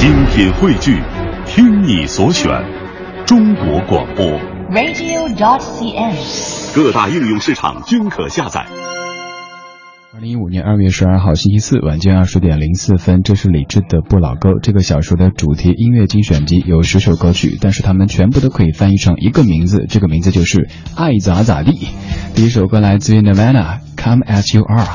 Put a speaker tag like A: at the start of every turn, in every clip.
A: 精品汇聚，听你所选，中国广播。
B: radio.dot.cn，。
A: 各大应用市场均可下载。
C: 二零一五年二月十二号星期四晚间二十点零四分，这是李志的《不老歌》这个小说的主题音乐精选集，有十首歌曲，但是它们全部都可以翻译成一个名字，这个名字就是爱咋咋地。第一首歌来自于 Nirvana，《Come as You Are》。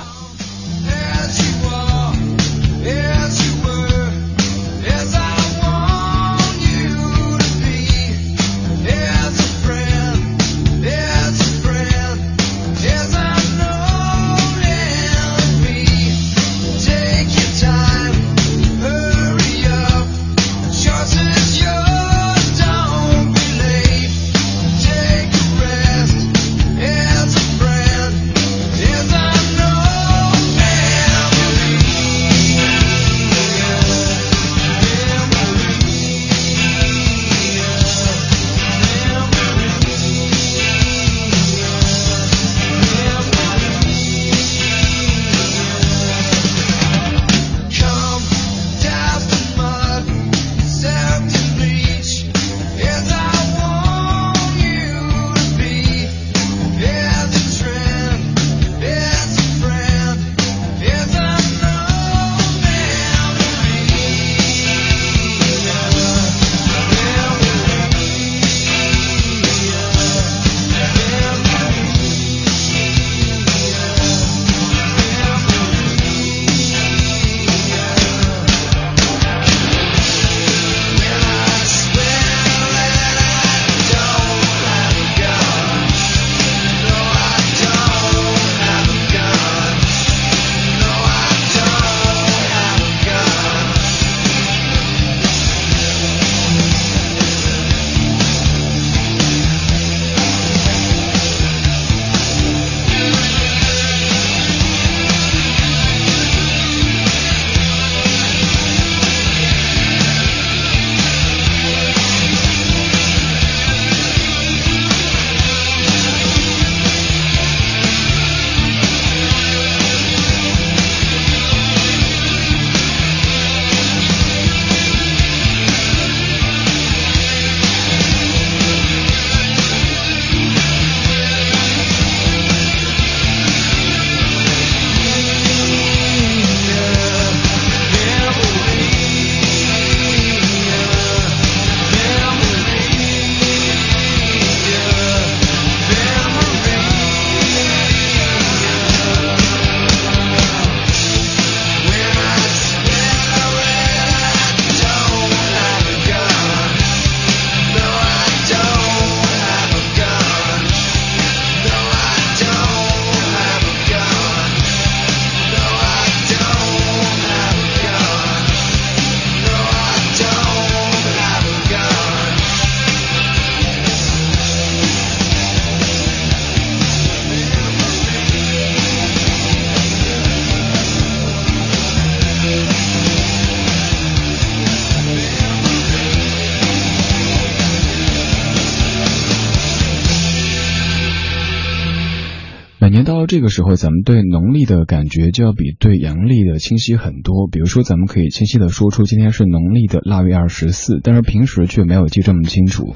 C: 这个时候，咱们对农历的感觉就要比对阳历的清晰很多。比如说，咱们可以清晰的说出今天是农历的腊月二十四，但是平时却没有记这么清楚。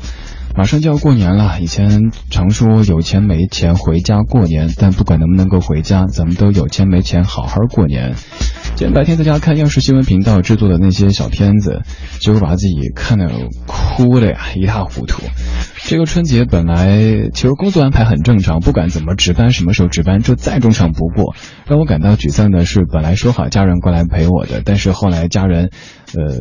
C: 马上就要过年了，以前常说有钱没钱回家过年，但不管能不能够回家，咱们都有钱没钱好好过年。今天白天在家看央视新闻频道制作的那些小片子，结果把自己看得哭的呀一塌糊涂。这个春节本来其实工作安排很正常，不管怎么值班，什么时候值班，这再正常不过。让我感到沮丧的是，本来说好家人过来陪我的，但是后来家人，呃。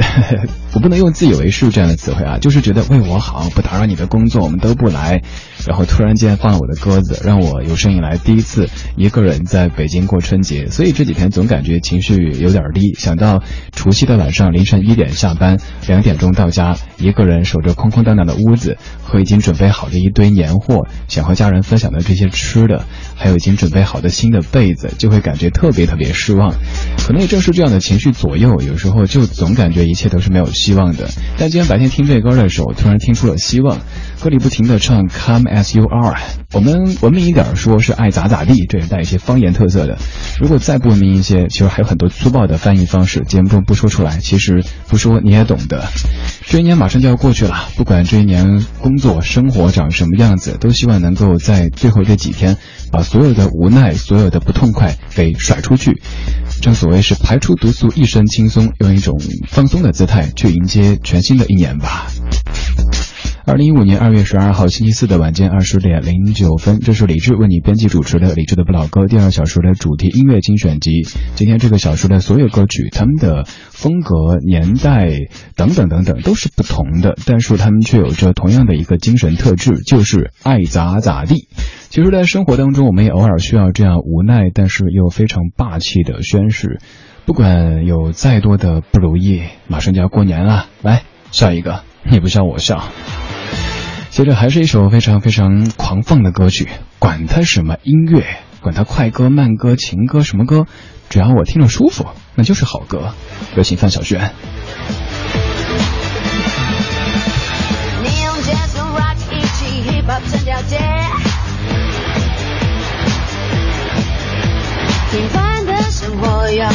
C: 我不能用自以为是这样的词汇啊，就是觉得为我好，不打扰你的工作，我们都不来。然后突然间放了我的鸽子，让我有生以来第一次一个人在北京过春节，所以这几天总感觉情绪有点低。想到除夕的晚上凌晨一点下班，两点钟到家，一个人守着空空荡荡的屋子，和已经准备好的一堆年货，想和家人分享的这些吃的，还有已经准备好的新的被子，就会感觉特别特别 失望。可能也正是这样的情绪左右，有时候就总感觉一切都是没有希望的。但今天白天听这歌的时候，突然听出了希望。歌里不停的唱 Come as you are，我们文明一点说是爱咋咋地，这也带一些方言特色的。如果再不文明一些，其实还有很多粗暴的翻译方式，节目中不说出来，其实不说你也懂的。这一年马上就要过去了，不管这一年工作生活长什么样子，都希望能够在最后这几天，把所有的无奈、所有的不痛快给甩出去。正所谓是排出毒素，一身轻松，用一种放松的姿态去迎接全新的一年吧。二零一五年二月十二号星期四的晚间二十点零九分，这是李志为你编辑主持的《李志的不老歌》第二小时的主题音乐精选集。今天这个小时的所有歌曲，他们的风格、年代等等等等都是不同的，但是他们却有着同样的一个精神特质，就是爱咋咋地。其实，在生活当中，我们也偶尔需要这样无奈，但是又非常霸气的宣誓。不管有再多的不如意，马上就要过年了，来笑一个，你不笑我笑。接着还是一首非常非常狂放的歌曲，管它什么音乐，管它快歌、慢歌、情歌什么歌，只要我听着舒服，那就是好歌。有请范晓萱。
D: 平凡的生活让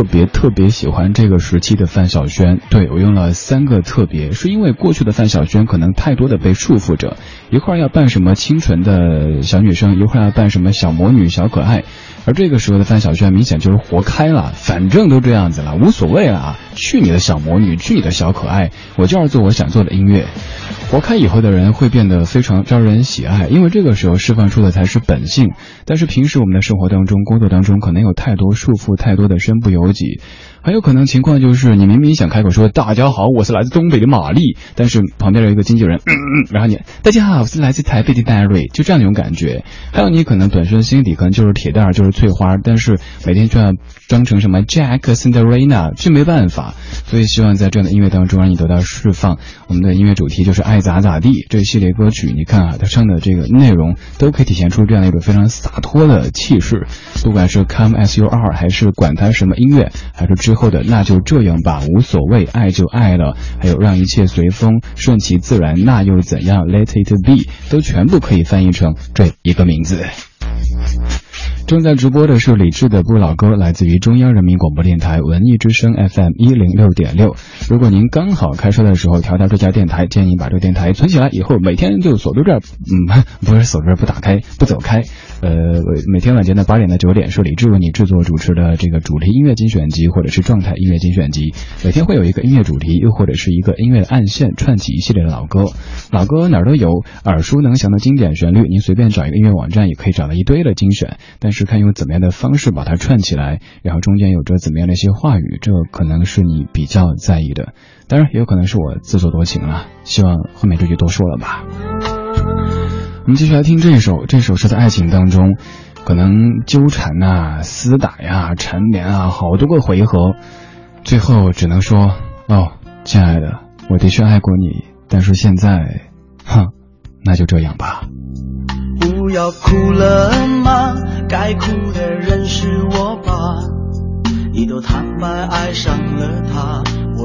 C: 特别特别喜欢这个时期的范晓萱，对我用了三个特别，是因为过去的范晓萱可能太多的被束缚着，一会儿要扮什么清纯的小女生，一会儿要扮什么小魔女、小可爱，而这个时候的范晓萱明显就是活开了，反正都这样子了，无所谓了啊，去你的小魔女，去你的小可爱，我就要做我想做的音乐。活开以后的人会变得非常招人喜爱，因为这个时候释放出的才是本性。但是平时我们的生活当中、工作当中，可能有太多束缚，太多的身不由己。还有可能情况就是你明明想开口说大家好，我是来自东北的玛丽，但是旁边有一个经纪人，嗯嗯，然后你大家好，我是来自台北的戴瑞，就这样一种感觉。还有你可能本身心底可能就是铁蛋儿，就是翠花，但是每天就要装成什么 Jack Cinderella，这没办法。所以希望在这样的音乐当中让你得到释放。我们的音乐主题就是爱咋咋地，这一系列歌曲，你看啊，它唱的这个内容都可以体现出这样的一种非常洒脱的气势。不管是 Come as you are，还是管它什么音乐，还是之后的那就这样吧，无所谓，爱就爱了，还有让一切随风，顺其自然，那又怎样？Let it be，都全部可以翻译成这一个名字。正在直播的是李志的不老歌，来自于中央人民广播电台文艺之声 FM 一零六点六。如果您刚好开车的时候调到这家电台，建议把这个电台存起来，以后每天就锁在这儿，嗯，不是锁住这儿不打开，不走开。呃，每天晚间的八点到九点是李志为你制作主持的这个主题音乐精选集或者是状态音乐精选集，每天会有一个音乐主题，又或者是一个音乐的暗线串起一系列的老歌，老歌哪儿都有，耳熟能详的经典旋律，您随便找一个音乐网站也可以找到一堆的精选，但是看用怎么样的方式把它串起来，然后中间有着怎么样的一些话语，这可能是你比较在意的，当然也有可能是我自作多情了，希望后面这句多说了吧。我们继续来听这首，这首是在爱情当中，可能纠缠呐、厮打呀、缠绵啊，好多个回合，最后只能说，哦，亲爱的，我的确爱过你，但是现在，哼，那就这样吧。
E: 不要哭了吗？该哭的人是我吧？你都坦白爱上了他，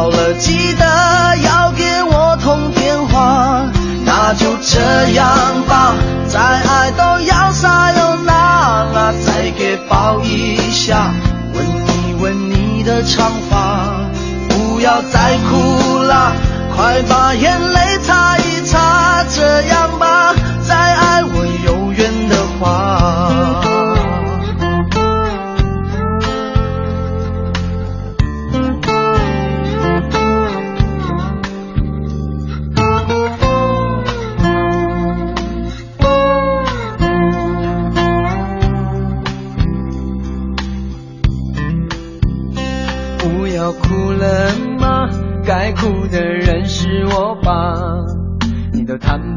E: 好，了记得要给我通电话，那就这样吧，再爱都要撒又那拉，再给抱一下，吻一吻你的长发，不要再哭啦，快把眼泪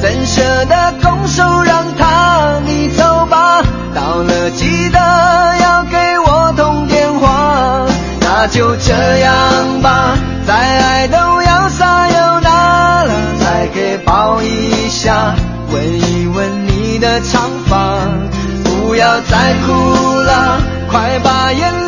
E: 怎舍得拱手让他你走吧，到了记得要给我通电话，那就这样吧，再爱都要撒又那了，再给抱一下，吻一吻你的长发，不要再哭了，快把眼泪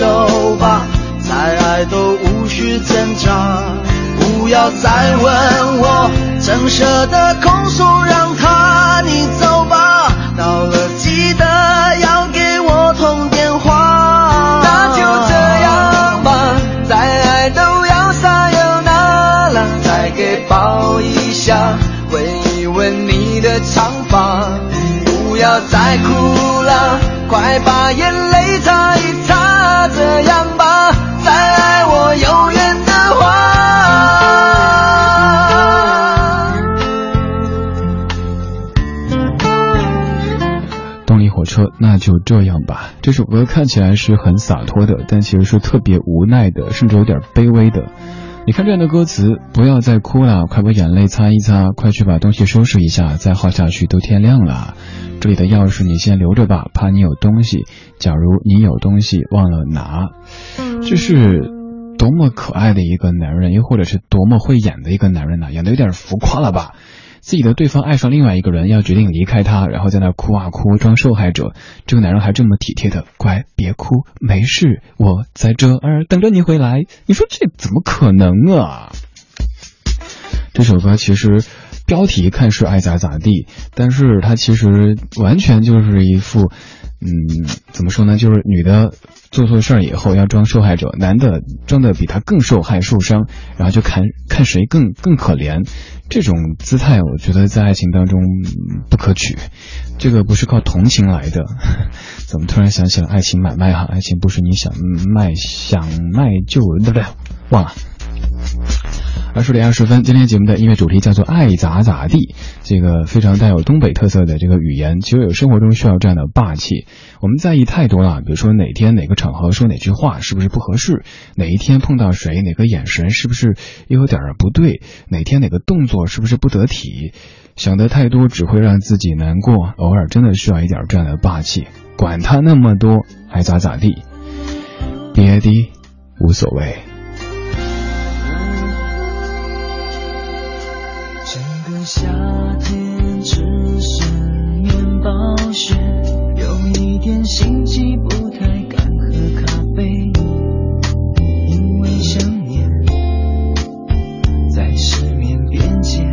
E: 走吧，再爱都无需挣扎，不要再问我，怎舍得控诉，让他你走就这样吧。
C: 这首歌看起来是很洒脱的，但其实是特别无奈的，甚至有点卑微的。你看这样的歌词，不要再哭了，快把眼泪擦一擦，快去把东西收拾一下，再耗下去都天亮了。这里的钥匙你先留着吧，怕你有东西。假如你有东西忘了拿，这是多么可爱的一个男人，又或者是多么会演的一个男人呢？演的有点浮夸了吧？自己的对方爱上另外一个人，要决定离开他，然后在那哭啊哭，装受害者。这个男人还这么体贴的，乖，别哭，没事，我在这儿等着你回来。你说这怎么可能啊？这首歌其实标题看是爱咋咋地，但是他其实完全就是一副，嗯，怎么说呢？就是女的做错事儿以后要装受害者，男的装的比他更受害受伤，然后就看看谁更更可怜。这种姿态，我觉得在爱情当中不可取。这个不是靠同情来的。怎么突然想起了爱情买卖哈？爱情不是你想卖想卖就对不对？忘了。二十点二十分，今天节目的音乐主题叫做“爱咋咋地”，这个非常带有东北特色的这个语言，其实有生活中需要这样的霸气。我们在意太多了，比如说哪天哪个场合说哪句话是不是不合适，哪一天碰到谁哪个眼神是不是又有点不对，哪天哪个动作是不是不得体，想得太多只会让自己难过。偶尔真的需要一点这样的霸气，管他那么多，爱咋咋地，别的无所谓。
F: 夏天只剩面包屑，有一点心悸，不太敢喝咖啡，因为想念在失眠边界，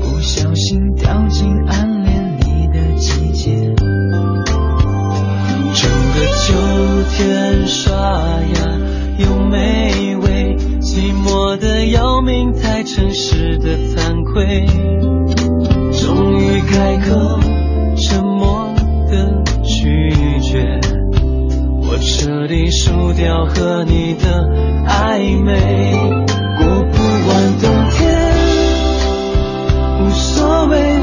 F: 不小心掉进暗恋你的季节。整个秋天刷牙，我的要命，太诚实的惭愧。终于开口，沉默的拒绝，我彻底输掉和你的暧昧。过不完冬天，无所谓，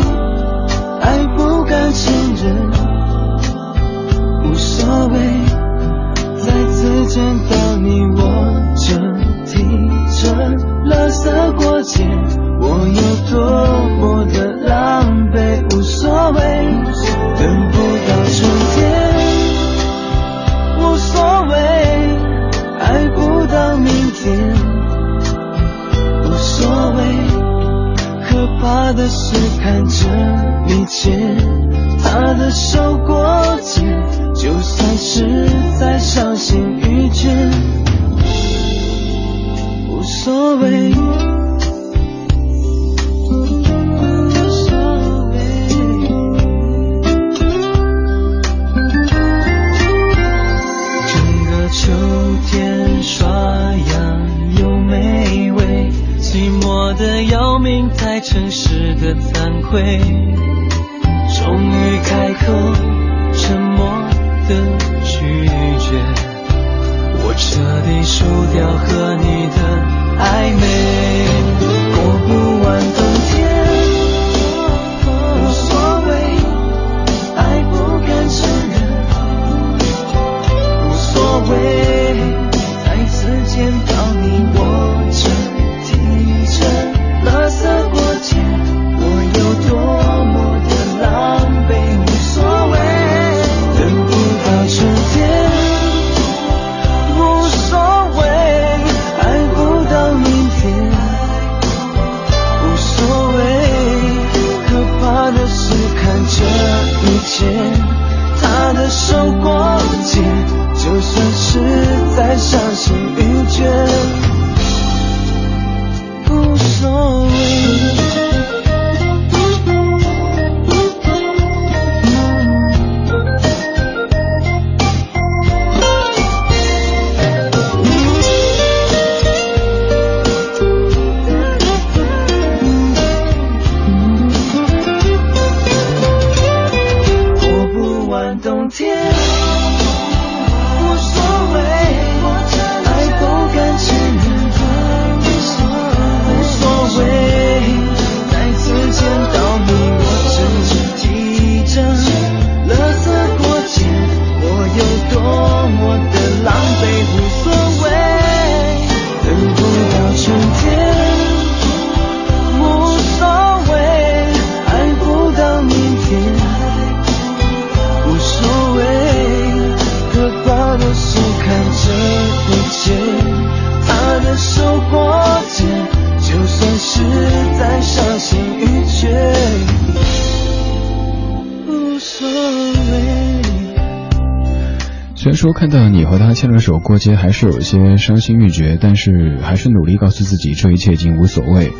C: 说看到你和他牵着手过街，还是有一些伤心欲绝，但是还是努力告诉自己这一切已经无所谓。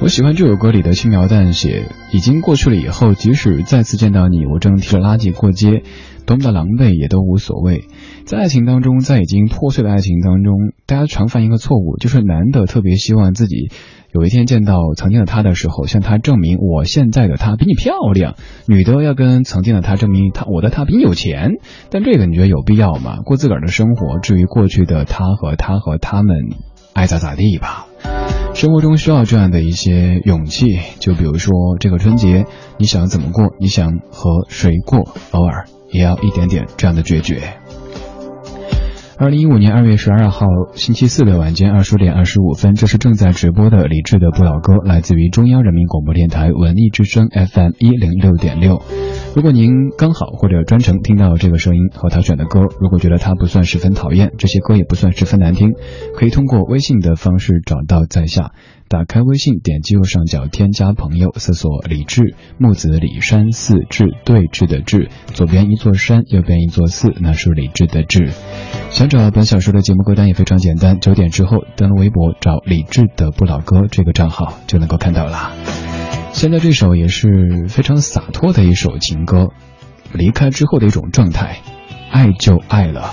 C: 我喜欢这首歌里的轻描淡写，已经过去了以后，即使再次见到你，我正提着垃圾过街，多么的狼狈也都无所谓。在爱情当中，在已经破碎的爱情当中，大家常犯一个错误，就是男的特别希望自己有一天见到曾经的他的时候，向他证明我现在的他比你漂亮；女的要跟曾经的他证明他我的他比你有钱。但这个你觉得有必要吗？过自个儿的生活，至于过去的他和他和他们，爱咋咋地吧。生活中需要这样的一些勇气，就比如说这个春节，你想怎么过，你想和谁过，偶尔也要一点点这样的决绝。二零一五年二月十二号星期四的晚间二十点二十五分，这是正在直播的李志的不老歌，来自于中央人民广播电台文艺之声 FM 一零六点六。如果您刚好或者专程听到这个声音和他选的歌，如果觉得他不算十分讨厌，这些歌也不算十分难听，可以通过微信的方式找到在下。打开微信，点击右上角添加朋友，搜索李志，木子李山寺志对峙的志，左边一座山，右边一座寺，那是李志的志。想找本小说的节目歌单也非常简单，九点之后登录微博找李志的不老歌这个账号就能够看到啦。现在这首也是非常洒脱的一首情歌，离开之后的一种状态，爱就爱了。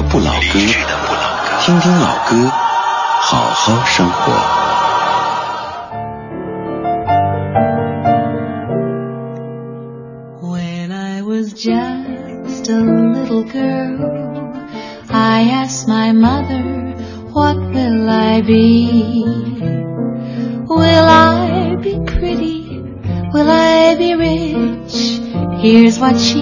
G: 的不老歌，听听老歌，好好生活。
H: When I was just a little girl, I asked my mother, What will I be? Will I be pretty? Will I be rich? Here's what she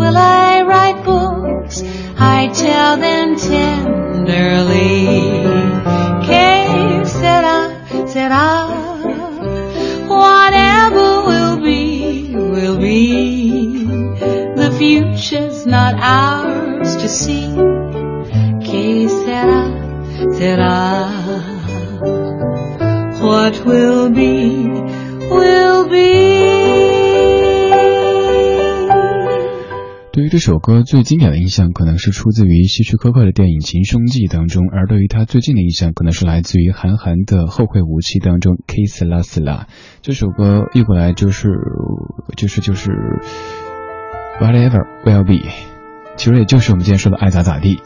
H: Will I
C: 最经典的印象，可能是出自于希区柯克的电影《情凶记》当中，而对于他最近的印象，可能是来自于韩寒的《后会无期》当中《Kiss La La》这首歌一过来就是就是就是 Whatever will be，其实也就是我们今天说的爱咋咋地。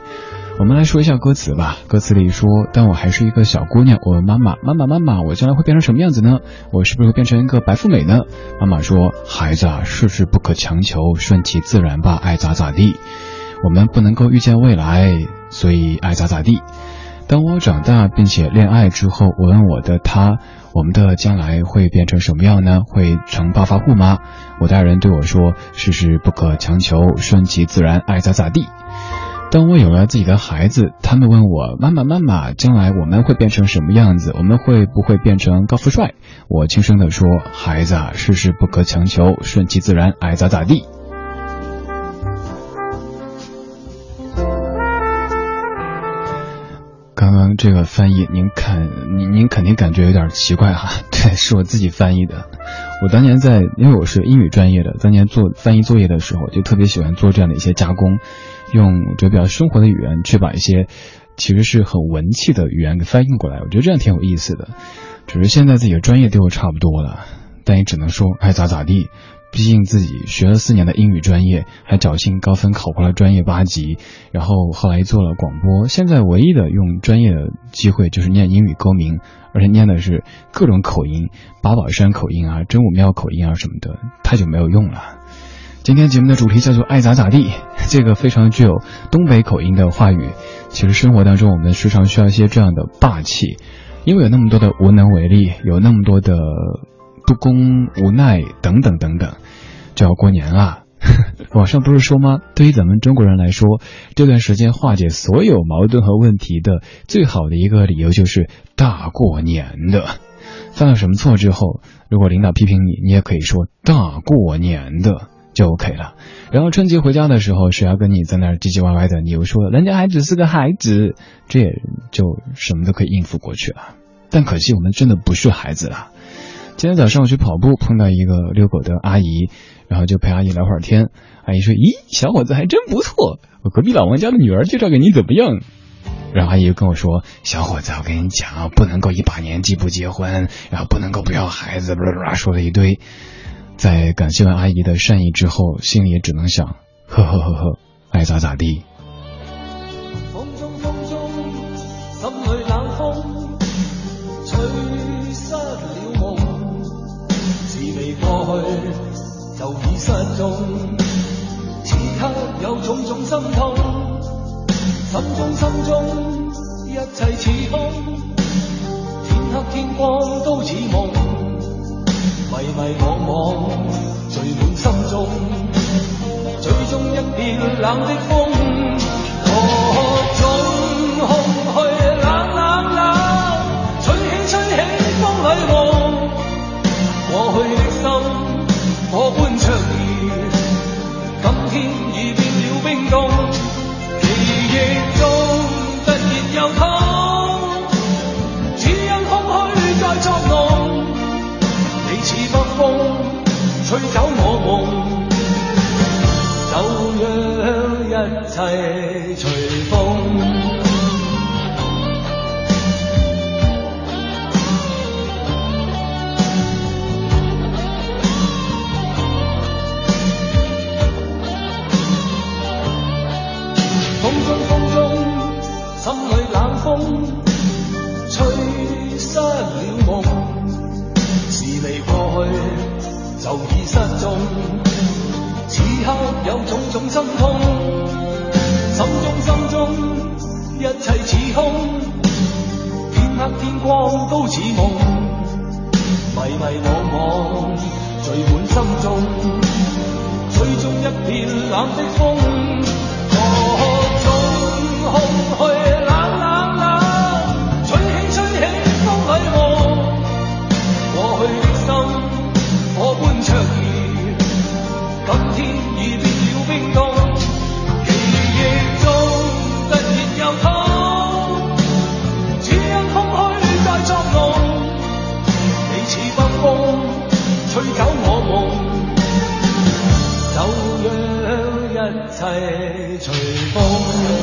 C: 我们来说一下歌词吧。歌词里说：“当我还是一个小姑娘，我问妈妈，妈妈妈妈，我将来会变成什么样子呢？我是不是会变成一个白富美呢？”妈妈说：“孩子啊，事事不可强求，顺其自然吧，爱咋咋地。我们不能够预见未来，所以爱咋咋地。”当我长大并且恋爱之后，我问我的他，我们的将来会变成什么样呢？会成暴发户吗？我的爱人对我说：“事事不可强求，顺其自然，爱咋咋地。”当我有了自己的孩子，他们问我：“妈妈，妈妈，将来我们会变成什么样子？我们会不会变成高富帅？”我轻声地说：“孩子啊，事事不可强求，顺其自然，爱咋咋地。”刚刚这个翻译，您看，您您肯定感觉有点奇怪哈。对，是我自己翻译的。我当年在，因为我是英语专业的，当年做翻译作业的时候，就特别喜欢做这样的一些加工，用就比较生活的语言去把一些其实是很文气的语言给翻译过来。我觉得这样挺有意思的。只是现在自己的专业对我差不多了，但也只能说爱咋咋地。毕竟自己学了四年的英语专业，还侥幸高分考过了专业八级，然后后来做了广播。现在唯一的用专业的机会就是念英语歌名，而且念的是各种口音，八宝山口音啊、真武庙口音啊什么的，太久没有用了。今天节目的主题叫做“爱咋咋地”，这个非常具有东北口音的话语。其实生活当中我们时常需要一些这样的霸气，因为有那么多的无能为力，有那么多的不公、无奈等等等等。就要过年了，网上不是说吗？对于咱们中国人来说，这段时间化解所有矛盾和问题的最好的一个理由就是大过年的。犯了什么错之后，如果领导批评你，你也可以说大过年的就 OK 了。然后春节回家的时候，谁要跟你在那儿唧唧歪歪的，你又说人家还只是个孩子，这也就什么都可以应付过去了。但可惜我们真的不是孩子了。今天早上我去跑步，碰到一个遛狗的阿姨，然后就陪阿姨聊会儿天。阿姨说：“咦，小伙子还真不错，我隔壁老王家的女儿介绍给你怎么样？”然后阿姨又跟我说：“小伙子，我跟你讲，不能够一把年纪不结婚，然后不能够不要孩子说了一堆。”在感谢完阿姨的善意之后，心里也只能想：呵呵呵呵，爱咋咋地。
I: 风中风中，心里冷风，吹失了梦。事未過去，就已失蹤。此刻有種種心痛，心中心中，一切似空。天黑天光都似夢，迷迷惘惘聚满心中，最终一片冷的风，切随风。风中风中，心里冷风，吹失了梦。是你过去，就已失踪。此刻有种种心痛。一切似空，天黑天光都似梦，迷迷惘惘聚满心中，吹中一片冷的风，各种空虚。随风。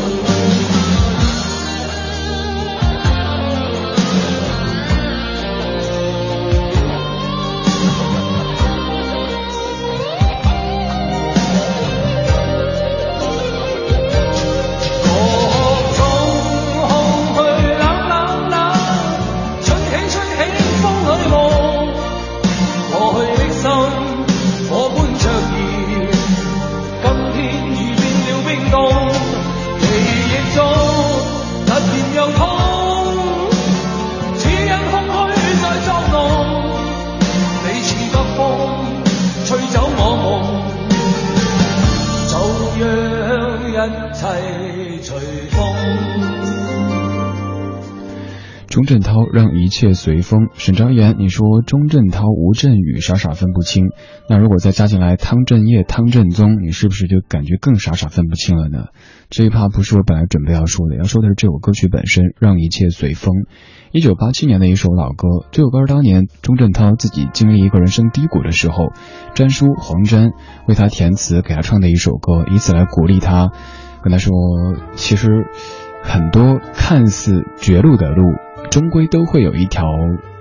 I: 一切隨風。
C: 钟镇涛让一切随风。沈昭言，你说钟镇涛、吴镇宇傻傻分不清，那如果再加进来汤镇业、汤镇宗，你是不是就感觉更傻傻分不清了呢？这一趴不是我本来准备要说的，要说的是这首歌曲本身，让一切随风。一九八七年的一首老歌，这首歌是当年钟镇涛自己经历一个人生低谷的时候，詹叔黄沾为他填词给他唱的一首歌，以此来鼓励他，跟他说，其实很多看似绝路的路，终归都会有一条，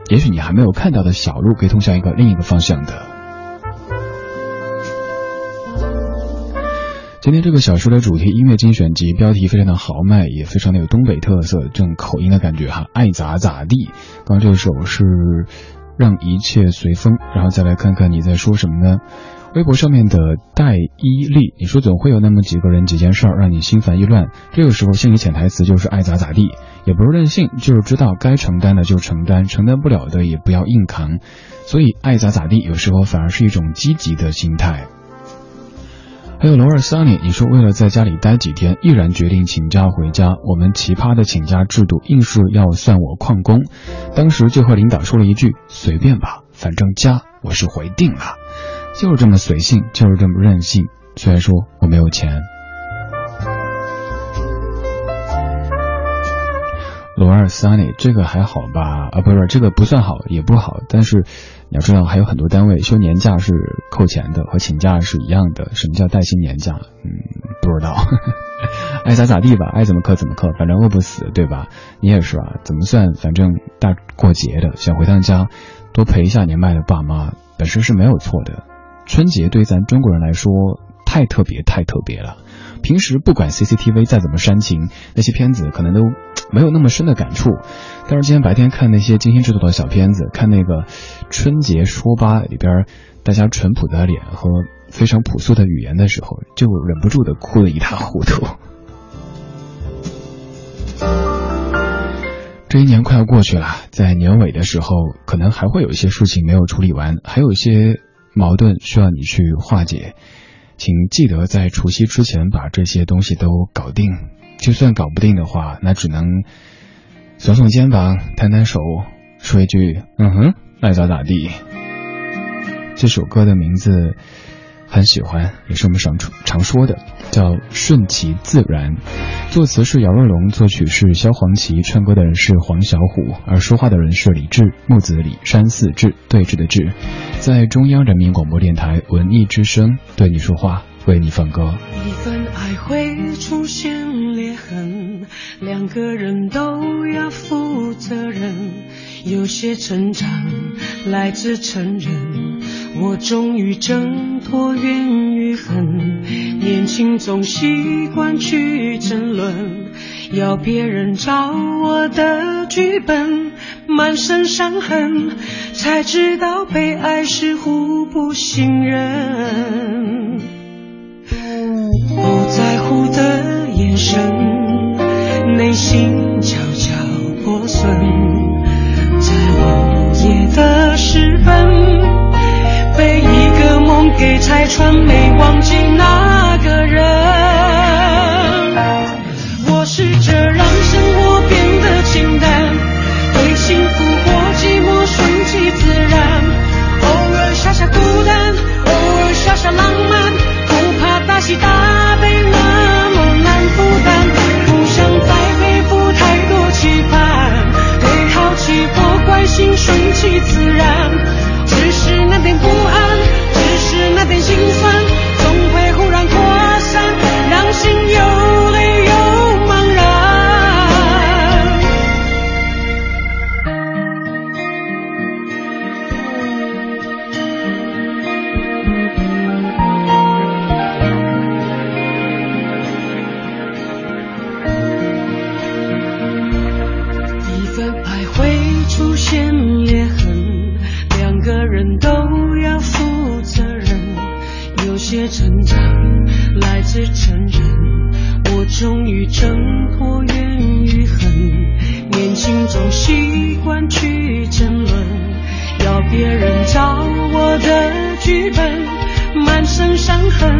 C: 也许你还没有看到的小路，可以通向一个另一个方向的。今天这个小说的主题音乐精选集标题非常的豪迈，也非常的有东北特色，这种口音的感觉哈，爱咋咋地。刚刚这首是让一切随风，然后再来看看你在说什么呢？微博上面的戴伊利，你说总会有那么几个人几件事儿让你心烦意乱，这个时候心里潜台词就是爱咋咋地，也不是任性，就是知道该承担的就承担，承担不了的也不要硬扛，所以爱咋咋地有时候反而是一种积极的心态。还有罗尔桑尼，你说为了在家里待几天，毅然决定请假回家。我们奇葩的请假制度硬是要算我旷工，当时就和领导说了一句：“随便吧，反正家我是回定了。”就是这么随性，就是这么任性。虽然说我没有钱。罗尔桑尼，这个还好吧？啊，不是，这个不算好，也不好。但是你要知道，还有很多单位休年假是扣钱的，和请假是一样的。什么叫带薪年假？嗯，不知道。爱咋咋地吧，爱怎么扣怎么扣，反正饿不死，对吧？你也是啊，怎么算？反正大过节的，想回趟家，多陪一下年迈的爸妈，本身是没有错的。春节对咱中国人来说，太特别，太特别了。平时不管 CCTV 再怎么煽情，那些片子可能都没有那么深的感触。但是今天白天看那些精心制作的小片子，看那个春节说吧里边大家淳朴的脸和非常朴素的语言的时候，就忍不住的哭得一塌糊涂。这一年快要过去了，在年尾的时候，可能还会有一些事情没有处理完，还有一些矛盾需要你去化解。请记得在除夕之前把这些东西都搞定。就算搞不定的话，那只能耸耸肩膀、摊摊手，说一句“嗯哼，爱咋咋地”。这首歌的名字很喜欢，也是我们常常说的，叫《顺其自然》。作词是姚若龙，作曲是萧煌奇，唱歌的人是黄小琥，而说话的人是李志，木子李，山寺志，对峙的志。在中央人民广播电台文艺之声对你说话，为你放歌。
H: 一份爱会出现裂痕，两个人都要负责任。有些成长来自承认，我终于挣脱怨与恨。年轻总习惯去争论，要别人照我的剧本，满身伤痕，才知道被爱是互不信任。不在乎的眼神，内心悄悄破损。在午夜的时分，给拆穿，没忘记那个人。是承认，我终于挣脱怨与恨。年轻总习惯去争论，要别人照我的剧本，满身伤痕，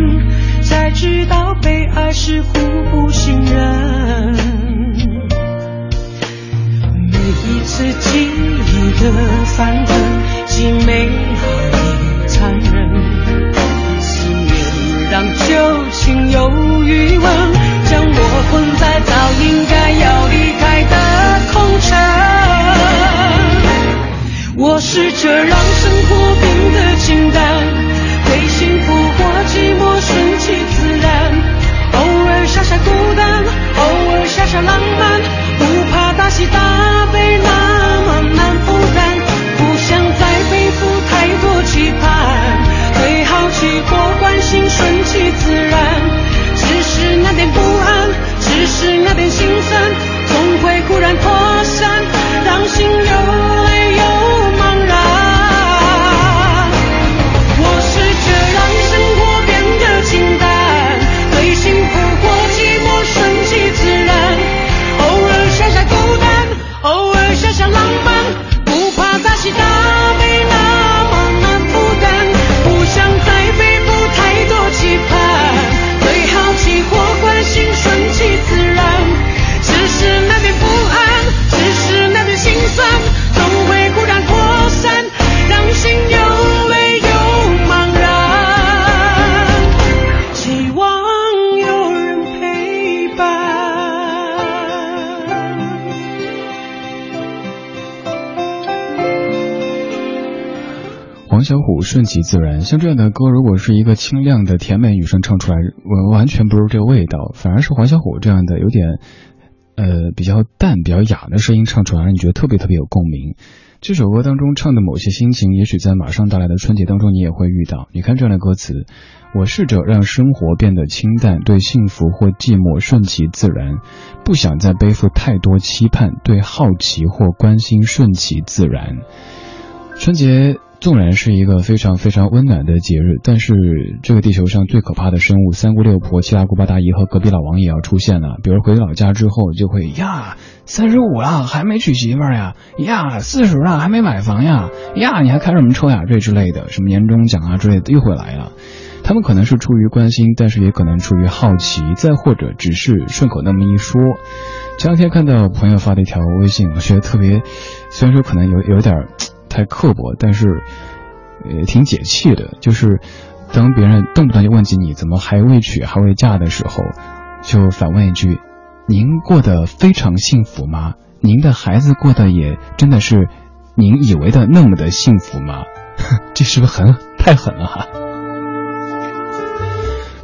H: 才知道被爱是互不信任。每一次记忆的翻腾，
C: 小虎顺其自然，像这样的歌，如果是一个清亮的甜美女生唱出来，我完全不是这个味道，反而是黄小琥这样的有点呃比较淡、比较哑的声音唱出来，让你觉得特别特别有共鸣。这首歌当中唱的某些心情，也许在马上到来的春节当中你也会遇到。你看这样的歌词：我试着让生活变得清淡，对幸福或寂寞顺其自然，不想再背负太多期盼，对好奇或关心顺其自然。春节纵然是一个非常非常温暖的节日，但是这个地球上最可怕的生物三姑六婆、七大姑八大姨和隔壁老王也要出现了。比如回老家之后，就会呀，三十五了还没娶媳妇儿呀，呀，四十了还没买房呀，呀，你还开什么车呀？这之类的，什么年终奖啊之类的又会来了。他们可能是出于关心，但是也可能出于好奇，再或者只是顺口那么一说。前两天看到朋友发的一条微信，我觉得特别，虽然说可能有有点太刻薄，但是呃挺解气的。就是当别人动不动就问起你怎么还未娶还未嫁的时候，就反问一句：“您过得非常幸福吗？您的孩子过得也真的是您以为的那么的幸福吗？” 这是不是很太狠了哈？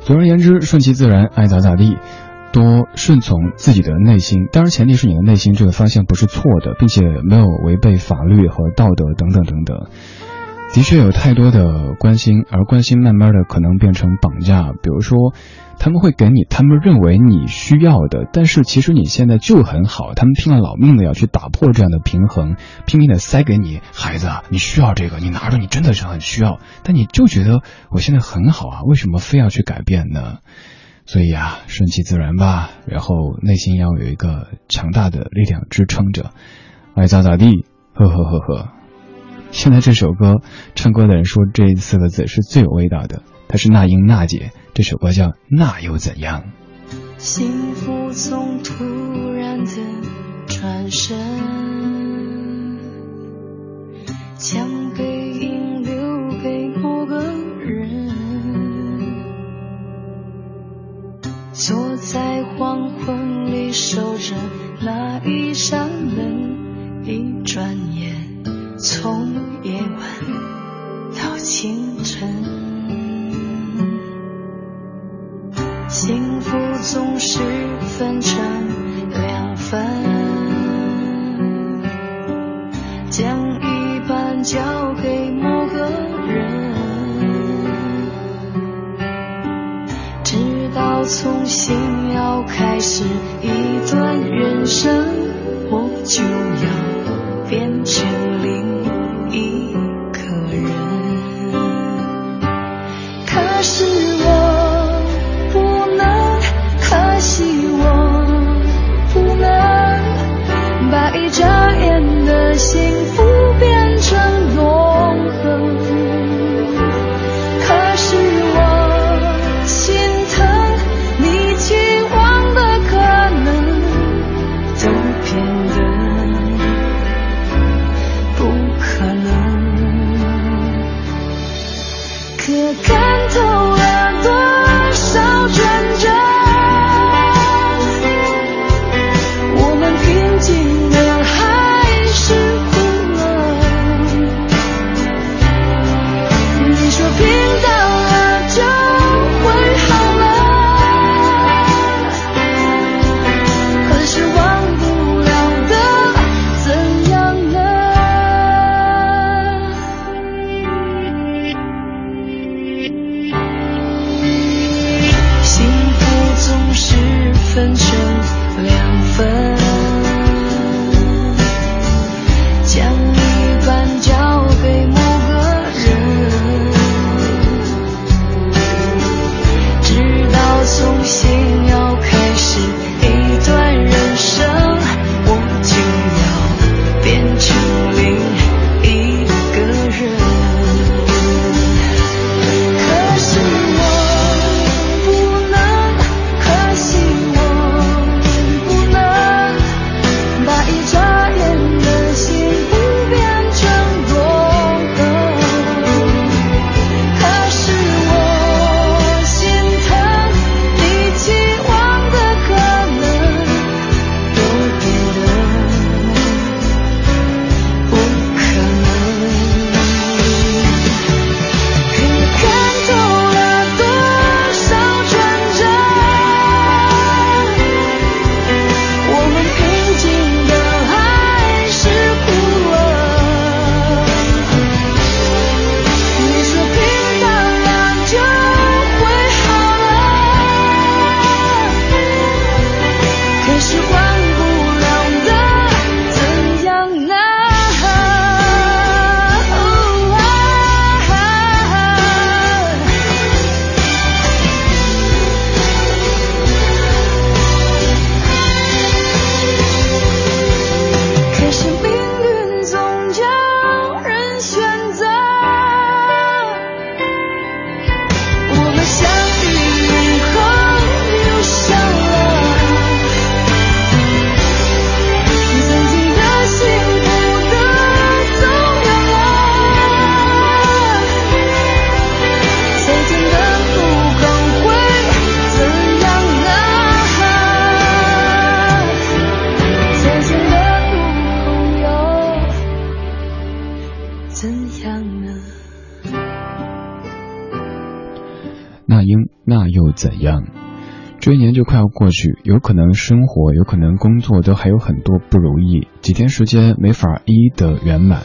C: 总而言之，顺其自然，爱咋咋地，多顺从自己的内心。当然，前提是你的内心这个方向不是错的，并且没有违背法律和道德等等等等。的确有太多的关心，而关心慢慢的可能变成绑架。比如说，他们会给你他们认为你需要的，但是其实你现在就很好，他们拼了老命的要去打破这样的平衡，拼命的塞给你，孩子，你需要这个，你拿着，你真的是很需要，但你就觉得我现在很好啊，为什么非要去改变呢？所以啊，顺其自然吧，然后内心要有一个强大的力量支撑着，爱咋咋地，呵呵呵呵。现在这首歌唱歌的人说这四个字是最有味道的，它是那英娜姐，这首歌叫《那又怎样》。
J: 幸福总突然的转身，将背影坐在黄昏里守着那一扇门，一转眼从夜晚到清晨。幸福总是分成两份，将一半交给心要开始一段人生，我就要变成另
C: 怎样？这一年就快要过去，有可能生活，有可能工作都还有很多不如意，几天时间没法一一的圆满，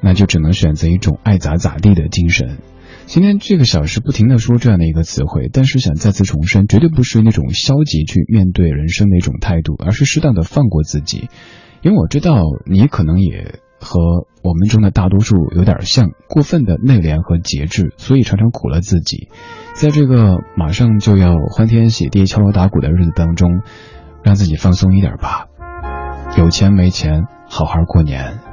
C: 那就只能选择一种爱咋咋地的精神。今天这个小时不停的说这样的一个词汇，但是想再次重申，绝对不是那种消极去面对人生的一种态度，而是适当的放过自己。因为我知道你可能也和我们中的大多数有点像，过分的内敛和节制，所以常常苦了自己。在这个马上就要欢天喜地、敲锣打鼓的日子当中，让自己放松一点吧。有钱没钱，好好过年。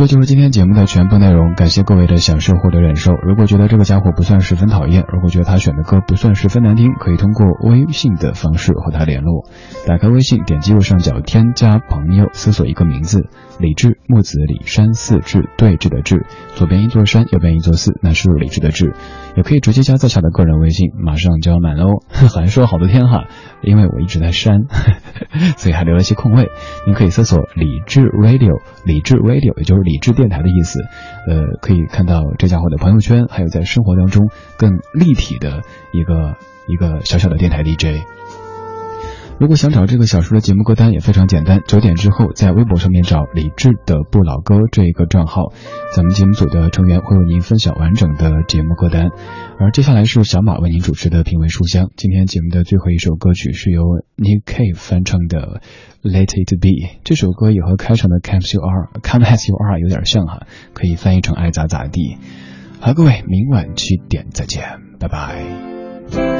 C: 这就是今天节目的全部内容，感谢各位的享受或者忍受。如果觉得这个家伙不算十分讨厌，如果觉得他选的歌不算十分难听，可以通过微信的方式和他联络。打开微信，点击右上角添加朋友，搜索一个名字李志，木子李山寺志对峙的志，左边一座山，右边一座寺，那是李志的志。也可以直接加在下的个人微信，马上就要满喽，好像说好多天哈，因为我一直在删，所以还留了些空位。您可以搜索理智 Radio，理智 Radio 也就是理智电台的意思，呃，可以看到这家伙的朋友圈，还有在生活当中更立体的一个一个小小的电台 DJ。如果想找这个小说的节目歌单也非常简单，九点之后在微博上面找李志的不老歌这个账号，咱们节目组的成员会为您分享完整的节目歌单。而接下来是小马为您主持的品味书香，今天节目的最后一首歌曲是由 Nick Cave 翻唱的 Let It Be，这首歌也和开场的 Come As You Are，Come As You Are 有点像哈，可以翻译成爱咋咋地。好，各位，明晚七点再见，拜拜。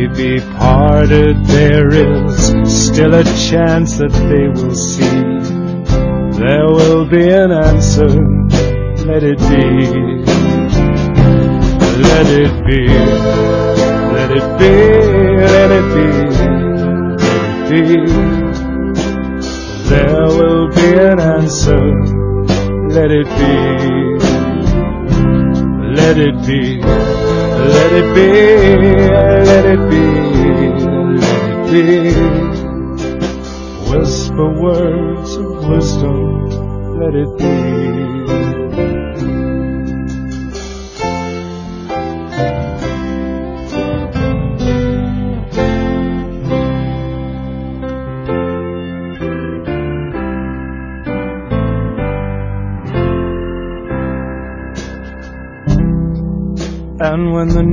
K: May be parted, there is still a chance that they will see. There will be an answer, let it be. Let it be, let it be, let it be, let it be. There will be an answer, let it be. Let it be. Let it be, let it be, let it be. Whisper words of wisdom, let it be.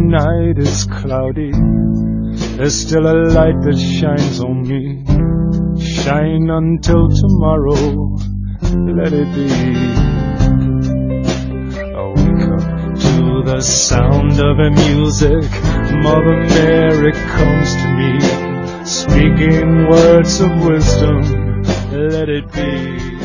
K: Night is cloudy, there's still a light that shines on me. Shine until tomorrow, let it be. I wake up to the sound of a music. Mother Mary comes to me, speaking words of wisdom, let it be.